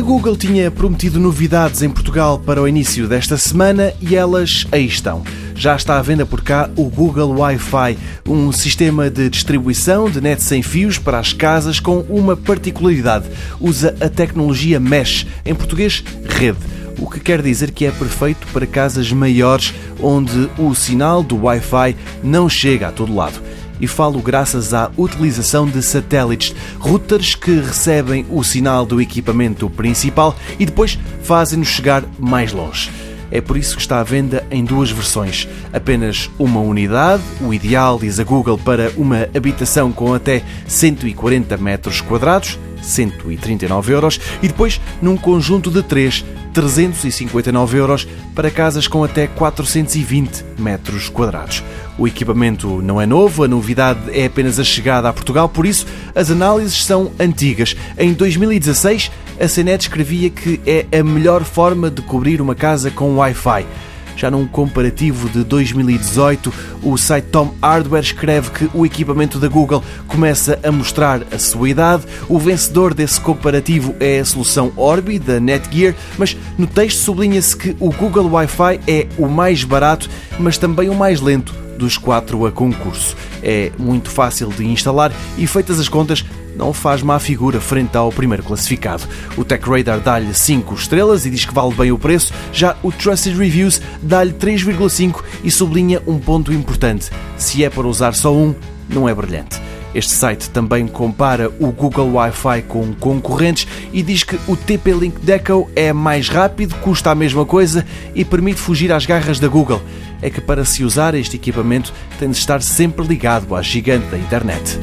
Google tinha prometido novidades em Portugal para o início desta semana e elas aí estão. Já está à venda por cá o Google Wi-Fi, um sistema de distribuição de net sem fios para as casas com uma particularidade. Usa a tecnologia Mesh, em português, rede o que quer dizer que é perfeito para casas maiores onde o sinal do Wi-Fi não chega a todo lado e falo graças à utilização de satélites, routers que recebem o sinal do equipamento principal e depois fazem-nos chegar mais longe. É por isso que está à venda em duas versões. Apenas uma unidade, o ideal, diz a Google, para uma habitação com até 140 metros quadrados, 139 euros, e depois num conjunto de três, 359 euros para casas com até 420 metros quadrados. O equipamento não é novo, a novidade é apenas a chegada a Portugal, por isso as análises são antigas. Em 2016, a CNET escrevia que é a melhor forma de cobrir uma casa com Wi-Fi. Já num comparativo de 2018, o site Tom Hardware escreve que o equipamento da Google começa a mostrar a sua idade. O vencedor desse comparativo é a solução Orbi da Netgear, mas no texto sublinha-se que o Google Wi-Fi é o mais barato, mas também o mais lento dos quatro a concurso. É muito fácil de instalar e, feitas as contas, não faz má figura frente ao primeiro classificado. O TechRadar dá-lhe 5 estrelas e diz que vale bem o preço, já o Trusted Reviews dá-lhe 3,5 e sublinha um ponto importante: se é para usar só um, não é brilhante. Este site também compara o Google Wi-Fi com concorrentes e diz que o TP-Link Deco é mais rápido, custa a mesma coisa e permite fugir às garras da Google. É que para se usar este equipamento tem de estar sempre ligado à gigante da internet.